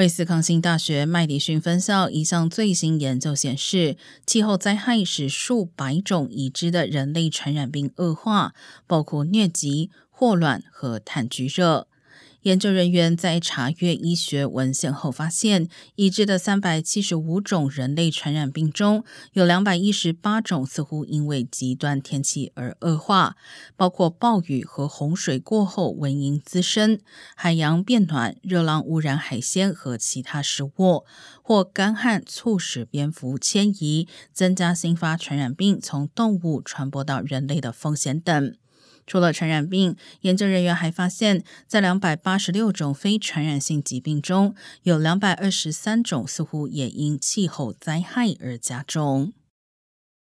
威斯康星大学麦迪逊分校一项最新研究显示，气候灾害使数百种已知的人类传染病恶化，包括疟疾、霍乱和炭疽热。研究人员在查阅医学文献后发现，已知的三百七十五种人类传染病中，有两百一十八种似乎因为极端天气而恶化，包括暴雨和洪水过后蚊蝇滋生、海洋变暖、热浪污染海鲜和其他食物，或干旱促使蝙蝠迁移，增加新发传染病从动物传播到人类的风险等。除了传染病，研究人员还发现，在两百八十六种非传染性疾病中，有两百二十三种似乎也因气候灾害而加重。